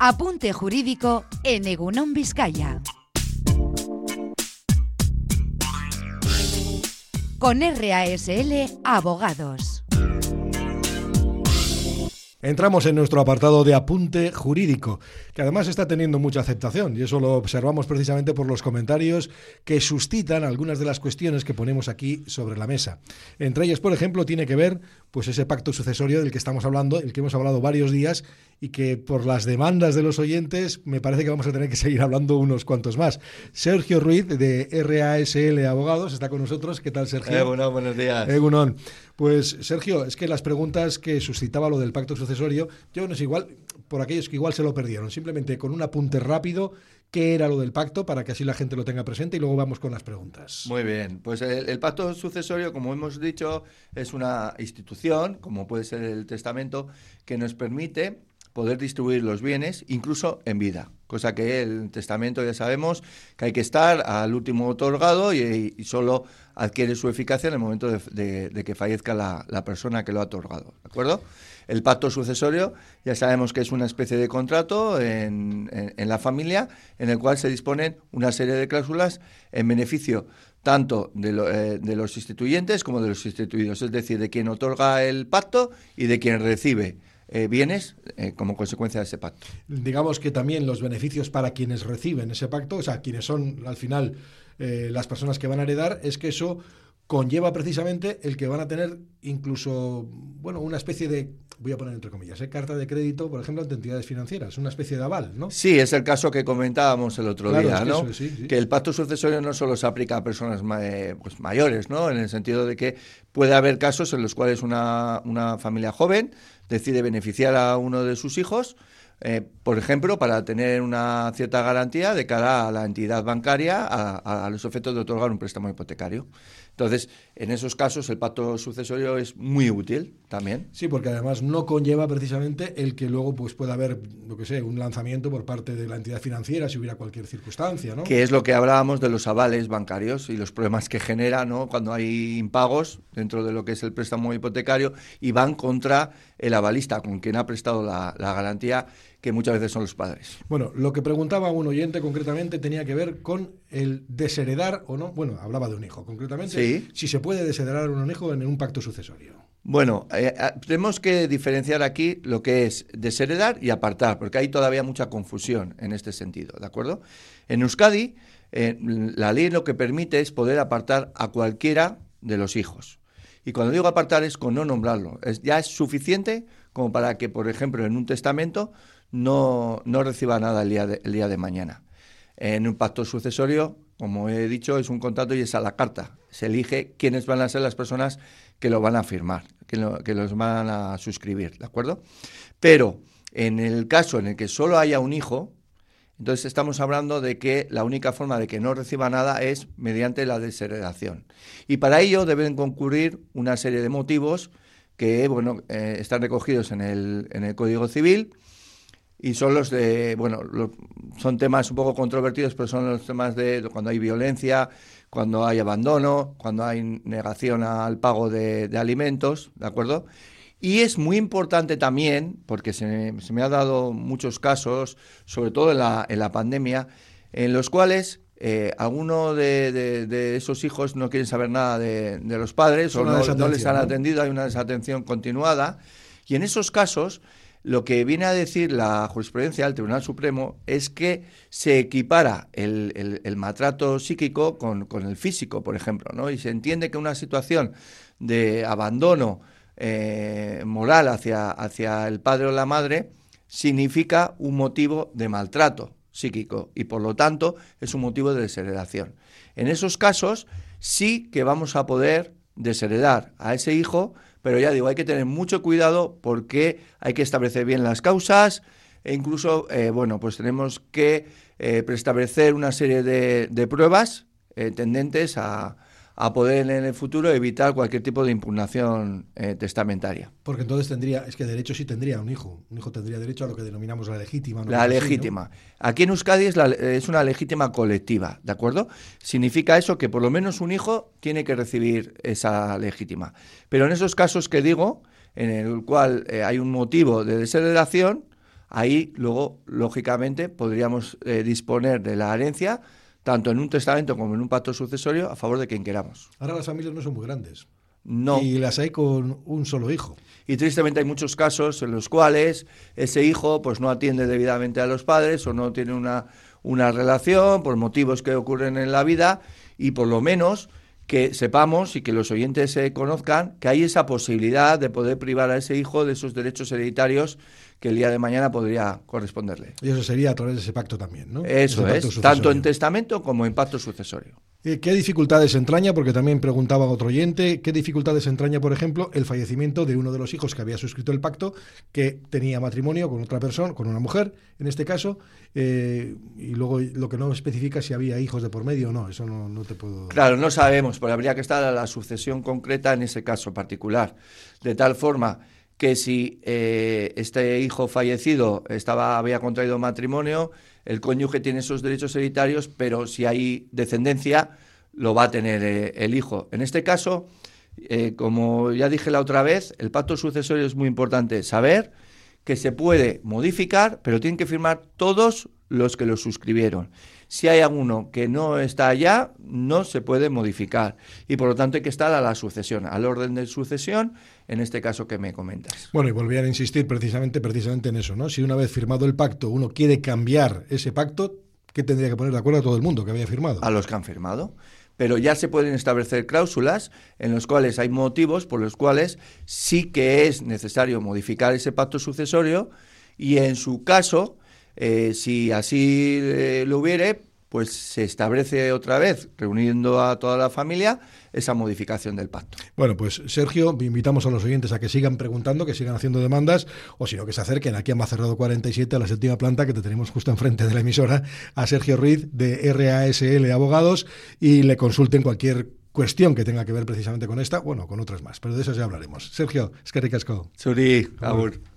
Apunte jurídico en Egunon Vizcaya. Con RASL Abogados. Entramos en nuestro apartado de apunte jurídico, que además está teniendo mucha aceptación, y eso lo observamos precisamente por los comentarios que suscitan algunas de las cuestiones que ponemos aquí sobre la mesa. Entre ellas, por ejemplo, tiene que ver pues ese pacto sucesorio del que estamos hablando, el que hemos hablado varios días y que por las demandas de los oyentes me parece que vamos a tener que seguir hablando unos cuantos más. Sergio Ruiz de RASL Abogados está con nosotros. ¿Qué tal, Sergio? Egunon, buenos días. Egunon. Pues Sergio, es que las preguntas que suscitaba lo del pacto sucesorio, yo no sé igual, por aquellos que igual se lo perdieron, simplemente con un apunte rápido, qué era lo del pacto para que así la gente lo tenga presente y luego vamos con las preguntas. Muy bien, pues el, el, pacto sucesorio, como hemos dicho, es una institución, como puede ser el testamento, que nos permite poder distribuir los bienes, incluso en vida, cosa que el testamento ya sabemos que hay que estar al último otorgado y, solo adquiere su eficacia en el momento de, de, que fallezca la, la, persona que lo ha otorgado, ¿de acuerdo? El pacto sucesorio ya sabemos que es una especie de contrato en, en, en la familia en el cual se disponen una serie de cláusulas en beneficio tanto de, lo, eh, de, los instituyentes como de los instituidos, es decir, de quien otorga el pacto y de quien recibe eh, bienes eh, como consecuencia de ese pacto. Digamos que también los beneficios para quienes reciben ese pacto, o sea, quienes son al final eh, las personas que van a heredar, es que eso conlleva precisamente el que van a tener incluso, bueno, una especie de, voy a poner entre comillas, ¿eh? carta de crédito, por ejemplo, ante entidades financieras, una especie de aval, ¿no? Sí, es el caso que comentábamos el otro claro, día, es que ¿no? Eso, sí, sí. Que el pacto sucesorio no solo se aplica a personas eh, pues, mayores, ¿no? En el sentido de que puede haber casos en los cuales una, una familia joven decide beneficiar a uno de sus hijos, eh, por ejemplo, para tener una cierta garantía de cara a la entidad bancaria a, a, los efectos de otorgar un préstamo hipotecario. Entonces, en esos casos el pacto sucesorio es muy útil también. Sí, porque además no conlleva precisamente el que luego pues pueda haber, lo que sé, un lanzamiento por parte de la entidad financiera si hubiera cualquier circunstancia, ¿no? Que es lo que hablábamos de los avales bancarios y los problemas que genera, ¿no? Cuando hay impagos dentro de lo que es el préstamo hipotecario y van contra el avalista, con quien ha prestado la, la garantía que muchas veces son los padres. Bueno, lo que preguntaba un oyente concretamente tenía que ver con el desheredar o no. Bueno, hablaba de un hijo concretamente. Sí. Si se puede desheredar un hijo en un pacto sucesorio. Bueno, eh, tenemos que diferenciar aquí lo que es desheredar y apartar, porque hay todavía mucha confusión en este sentido, ¿de acuerdo? En Euskadi, eh, la ley lo que permite es poder apartar a cualquiera de los hijos. Y cuando digo apartar es con no nombrarlo. Es, ya es suficiente como para que, por ejemplo, en un testamento no, no reciba nada el día, de, el día de mañana. En un pacto sucesorio, como he dicho, es un contrato y es a la carta. Se elige quiénes van a ser las personas que lo van a firmar, que, lo, que los van a suscribir, ¿de acuerdo? Pero en el caso en el que solo haya un hijo, entonces estamos hablando de que la única forma de que no reciba nada es mediante la desheredación. Y para ello deben concurrir una serie de motivos que bueno, eh, están recogidos en el, en el Código Civil y son los de, bueno, lo, son temas un poco controvertidos, pero son los temas de cuando hay violencia, cuando hay abandono, cuando hay negación al pago de, de alimentos, ¿de acuerdo? Y es muy importante también, porque se, se me ha dado muchos casos, sobre todo en la, en la pandemia, en los cuales eh, alguno de, de, de, esos hijos no quieren saber nada de, de los padres o no, no, les han atendido, hay una desatención continuada. Y en esos casos, lo que viene a decir la jurisprudencia del Tribunal Supremo es que se equipara el, el, maltrato psíquico con, con, el físico, por ejemplo, ¿no? Y se entiende que una situación de abandono eh, moral hacia, hacia el padre o la madre significa un motivo de maltrato psíquico y por lo tanto es un motivo de desheredación. En esos casos sí que vamos a poder desheredar a ese hijo, pero ya digo, hay que tener mucho cuidado porque hay que establecer bien las causas e incluso, eh, bueno, pues tenemos que eh, preestablecer una serie de, de pruebas eh, tendentes a, a poder en el futuro evitar cualquier tipo de impugnación eh, testamentaria. Porque entonces tendría, es que derecho sí tendría un hijo. Un hijo tendría derecho a lo que denominamos la legítima. ¿no? La legítima. Así, ¿no? Aquí en Euskadi es, la, es, una legítima colectiva, ¿de acuerdo? Significa eso que por lo menos un hijo tiene que recibir esa legítima. Pero en esos casos que digo, en el cual eh, hay un motivo de desheredación, ahí luego, lógicamente, podríamos eh, disponer de la herencia tanto en un testamento como en un pacto sucesorio a favor de quien queramos. Ahora las familias no son muy grandes. No. Y las hay con un solo hijo. Y tristemente hay muchos casos en los cuales ese hijo pues no atiende debidamente a los padres o no tiene una, una relación por motivos que ocurren en la vida y por lo menos que sepamos y que los oyentes se conozcan que hay esa posibilidad de poder privar a ese hijo de esos derechos hereditarios que el día de mañana podría corresponderle. Y eso sería a través de ese pacto también, ¿no? Eso es, tanto en testamento como en pacto sucesorio. Eh, ¿Qué dificultades entraña? Porque también preguntaba otro oyente, ¿qué dificultades entraña, por ejemplo, el fallecimiento de uno de los hijos que había suscrito el pacto, que tenía matrimonio con otra persona, con una mujer, en este caso, eh, y luego lo que no especifica si había hijos de por medio o no, eso no, no te puedo... Claro, no sabemos, pero habría que estar a la sucesión concreta en ese caso particular, de tal forma que si eh, este hijo fallecido estaba, había contraído matrimonio, el cónyuge tiene esos derechos hereditarios, pero si hay descendencia, lo va a tener eh, el hijo. En este caso, eh, como ya dije la otra vez, el pacto sucesorio es muy importante saber que se puede modificar, pero tienen que firmar todos los que lo suscribieron. Si hay alguno que no está allá, no se puede modificar y por lo tanto hay que estar a la sucesión, al orden de sucesión, en este caso que me comentas. Bueno, y volver a insistir precisamente, precisamente en eso, ¿no? Si una vez firmado el pacto uno quiere cambiar ese pacto, ¿qué tendría que poner de acuerdo a todo el mundo que había firmado? A los que han firmado pero ya se pueden establecer cláusulas en las cuales hay motivos por los cuales sí que es necesario modificar ese pacto sucesorio y en su caso eh, si así eh, lo hubiere, pues se establece otra vez, reuniendo a toda la familia, esa modificación del pacto. Bueno, pues Sergio, invitamos a los oyentes a que sigan preguntando, que sigan haciendo demandas, o si no, que se acerquen aquí a Macerrado 47, a la séptima planta, que te tenemos justo enfrente de la emisora, a Sergio Ruiz de RASL Abogados, y le consulten cualquier cuestión que tenga que ver precisamente con esta, bueno, con otras más, pero de eso ya hablaremos. Sergio, es que ricasco. Suri,